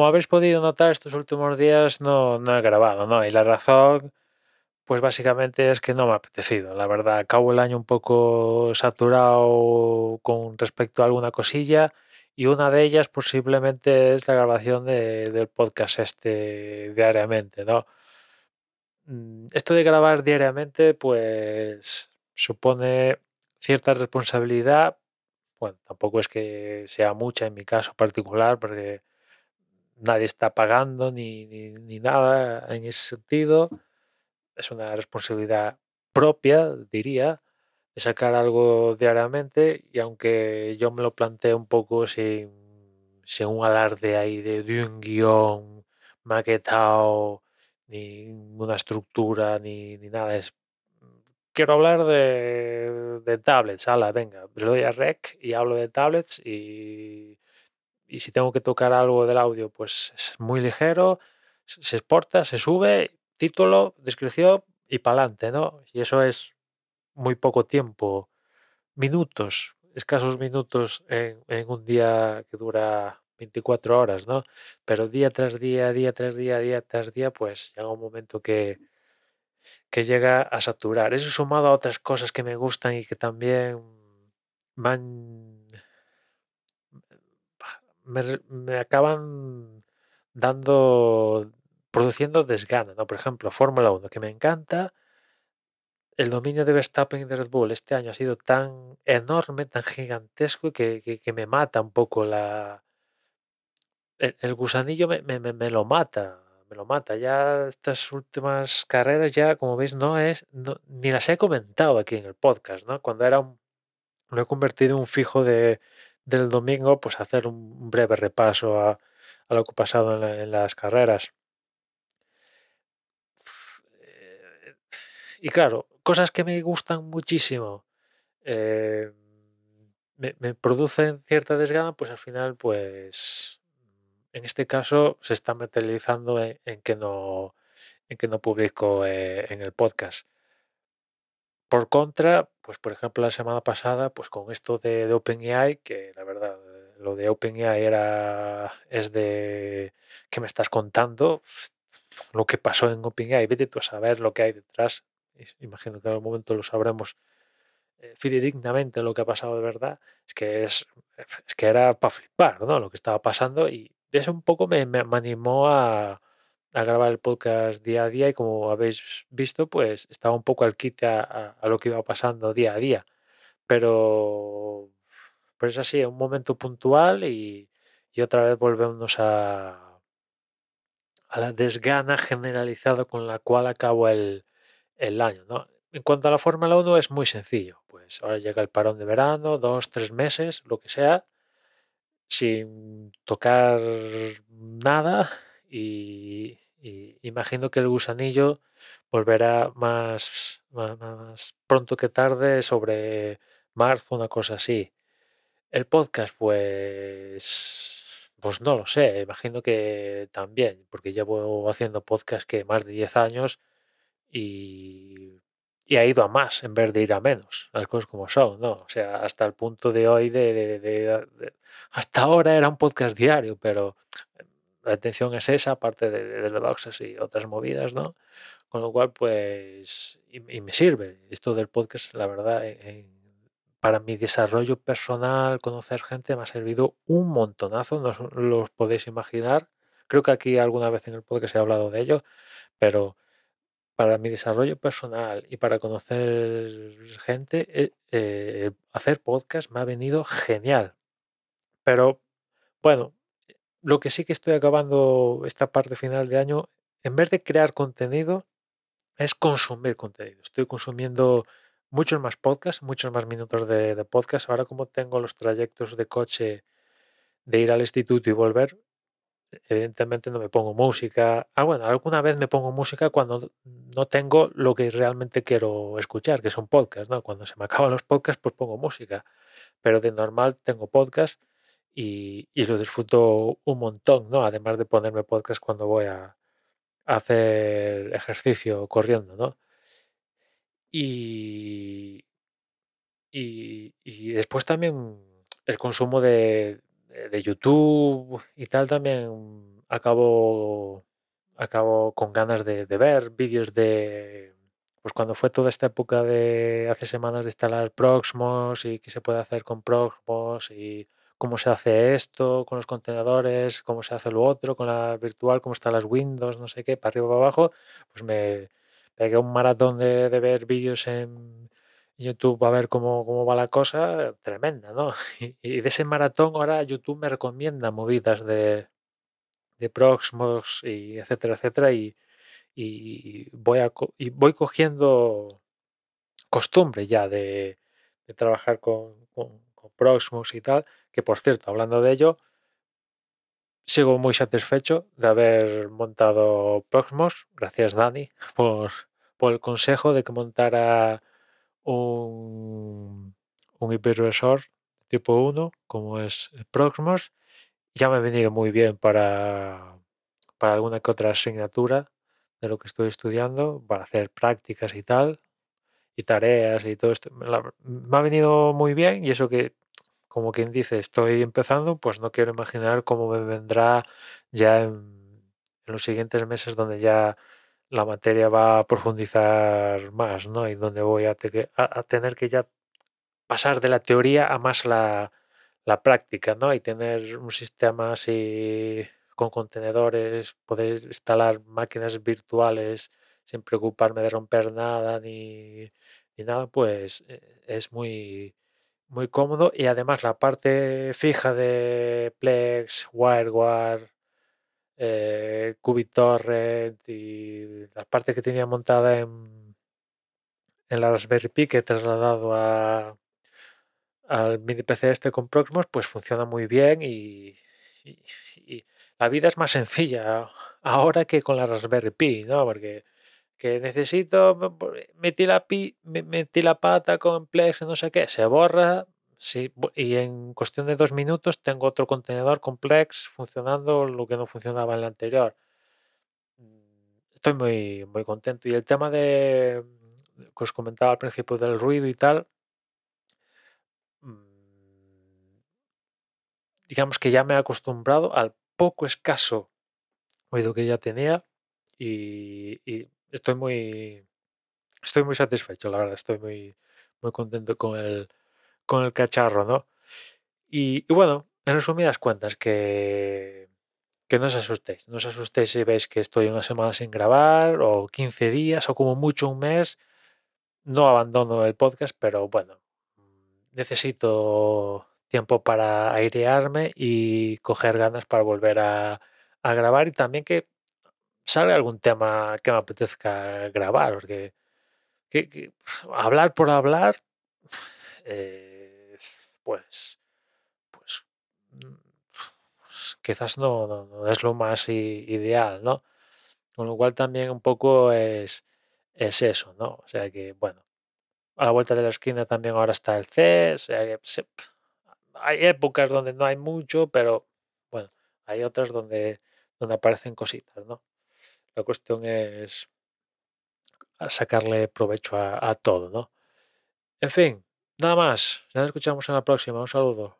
como habéis podido notar estos últimos días no, no he grabado, ¿no? Y la razón, pues básicamente es que no me ha apetecido. La verdad, acabo el año un poco saturado con respecto a alguna cosilla y una de ellas posiblemente es la grabación de- del podcast este diariamente, ¿no? Mm, Esto de grabar diariamente, pues supone cierta responsabilidad. Bueno, tampoco es que sea mucha en mi caso particular, porque nadie está pagando ni, ni- nada en ese sentido. Es una responsabilidad propia, diría, de sacar algo diariamente y aunque yo me lo planteo un poco sin, sin un alarde ahí de, de un guion maquetado, ni una estructura, ni, ni nada, es... Quiero hablar de, de tablets, ala, venga, le doy a rec y hablo de tablets y y si tengo que tocar algo del audio, pues es muy ligero, se exporta, se sube, título, descripción y para adelante, ¿no? Y eso es muy poco tiempo, minutos, escasos minutos en, un día que dura 24 horas, ¿no? Pero día tras día, día tras día, día tras día, pues llega un momento que, que llega a saturar. Eso sumado a otras cosas que me gustan y que también van me, re- me acaban dando, produciendo desgana, ¿no? Por ejemplo, Fórmula 1, que me encanta. El dominio de Verstappen y de Red Bull este año ha sido tan enorme, tan gigantesco, que, que- me mata un poco la... El, gusanillo me, me- me- lo mata, me lo mata. Ya estas últimas carreras ya, como veis, no es, ni las he comentado aquí en el podcast, ¿no? Cuando era un, lo he convertido en un fijo de, del domingo, pues hacer un breve repaso a, lo que ha pasado en, la- en las carreras. Y claro, cosas que me gustan muchísimo, eh, me, producen cierta desgana, pues al final, pues en este caso se está materializando en, en que no, en que no publico eh, en el podcast. Por contra, pues por ejemplo la semana pasada, pues con esto de, de OpenAI, que la verdad, eh, lo de OpenAI era, es de, ¿qué me estás contando? Lo que pasó en OpenAI, vete tú a saber lo que hay detrás. Imagino que en algún momento lo sabremos eh, fidedignamente lo que ha pasado de verdad. Es que, es, es que era para flipar, ¿no? Lo que estaba pasando y eso un poco me, me- me animó a, a grabar el podcast día a día y como habéis visto, pues estaba un poco al quite a, a- a lo que iba pasando día a día. Pero, pero es así, un momento puntual y, y otra vez volvemos a, a la desgana generalizada con la cual acabo el, el año, ¿no? En cuanto a la Fórmula 1 es muy sencillo, pues ahora llega el parón de verano, dos, tres meses, lo que sea, sin tocar nada y, y imagino que el gusanillo volverá más, más, más pronto que tarde sobre marzo, una cosa así. El podcast, pues, pues no lo sé, imagino que también, porque llevo haciendo podcast que más de 10 años y, y ha ido a más en vez de ir a menos, las cosas como son, ¿no? O sea, hasta el punto de hoy de, de- de- de- hasta ahora era un podcast diario, pero la intención es esa, aparte de, de, de boxes y otras movidas, ¿no? Con lo cual, pues, y, me sirve esto del podcast, la verdad, en- en- para mi desarrollo personal, conocer gente, me ha servido un montonazo, no os lo podéis imaginar. Creo que aquí alguna vez en el podcast he hablado de ello, pero para mi desarrollo personal y para conocer gente, eh, eh, hacer podcast me ha venido genial. Pero bueno, lo que sí que estoy acabando esta parte final de año, en vez de crear contenido, es consumir contenido. Estoy consumiendo muchos más podcasts, muchos más minutos de, de podcast. Ahora como tengo los trayectos de coche de ir al instituto y volver, evidentemente no me pongo música. Ah, bueno, alguna vez me pongo música cuando no tengo lo que realmente quiero escuchar, que son podcasts, ¿no? Cuando se me acaban los podcasts, pues pongo música. Pero de normal tengo podcast y, y lo disfruto un montón, ¿no? Además de ponerme podcast cuando voy a, hacer ejercicio corriendo, ¿no? Y, y, y después también el consumo de, de- de YouTube y tal también acabo, acabo con ganas de, ver vídeos de, pues cuando fue toda esta época de hace semanas de instalar Proxmos y qué se puede hacer con Proxmos y cómo se hace esto con los contenedores, cómo se hace lo otro con la virtual, cómo están las Windows, no sé qué, para arriba, para abajo, pues me pegué un maratón de, ver vídeos en YouTube a ver cómo, cómo, va la cosa, tremenda, ¿no? Y, de ese maratón ahora YouTube me recomienda movidas de, de Proxmos y etcétera, etcétera, y, voy, a, y voy cogiendo costumbre ya de, trabajar con, con Proxmos y tal, que por cierto, hablando de ello, sigo muy satisfecho de haber montado Proxmos. Gracias, Dani, por, por el consejo de que montara un, un hipervisor tipo 1, como es Proxmos. Ya me ha venido muy bien para, para alguna que otra asignatura de lo que estoy estudiando, para hacer prácticas y tal, tareas y todo esto. Me ha venido muy bien y eso que como quien dice, estoy empezando, pues no quiero imaginar cómo me vendrá ya en, los siguientes meses donde ya la materia va a profundizar más, ¿no? Y donde voy a, tener que ya pasar de la teoría a más la, práctica, ¿no? Y tener un sistema así con contenedores, poder instalar máquinas virtuales sin preocuparme de romper nada ni, ni nada, pues eh, es muy, muy cómodo y además la parte fija de Plex, WireGuard, eh, QBitTorrent y la parte que tenía montada en, en la Raspberry Pi que he trasladado a, al mini PC este con Proxmos, pues funciona muy bien y, la vida es más sencilla ahora que con la Raspberry Pi, ¿no? Porque que necesito, metí la, pi, metí la pata con Plex, no sé qué, se borra, y en cuestión de dos minutos tengo otro contenedor complex funcionando lo que no funcionaba en el anterior. Mm, estoy muy, muy contento. Y el tema de que os comentaba al principio del ruido y tal, mm, digamos que ya me he acostumbrado al poco escaso ruido que ya tenía y estoy muy estoy muy satisfecho, la verdad, estoy muy, muy contento con el, con el cacharro, ¿no? Y, bueno, en resumidas cuentas, que, que no os asustéis, no os asustéis si veis que estoy una semana sin grabar o 15 días o como mucho un mes, no abandono el podcast, pero bueno, necesito tiempo para airearme y coger ganas para volver a, a grabar y también que salga algún tema que me apetezca grabar, porque que, hablar por hablar, eh, pues, pues, pues, quizás no, es lo más ideal, ¿no? Con lo cual también un poco es, es eso, ¿no? O sea que, bueno, a la vuelta de la esquina también ahora está el C, o sea que hay épocas donde no hay mucho, pero bueno, hay otras donde, donde aparecen cositas, ¿no? La cuestión es sacarle provecho a, todo, ¿no? En fin, nada más. Nos escuchamos en la próxima. Un saludo.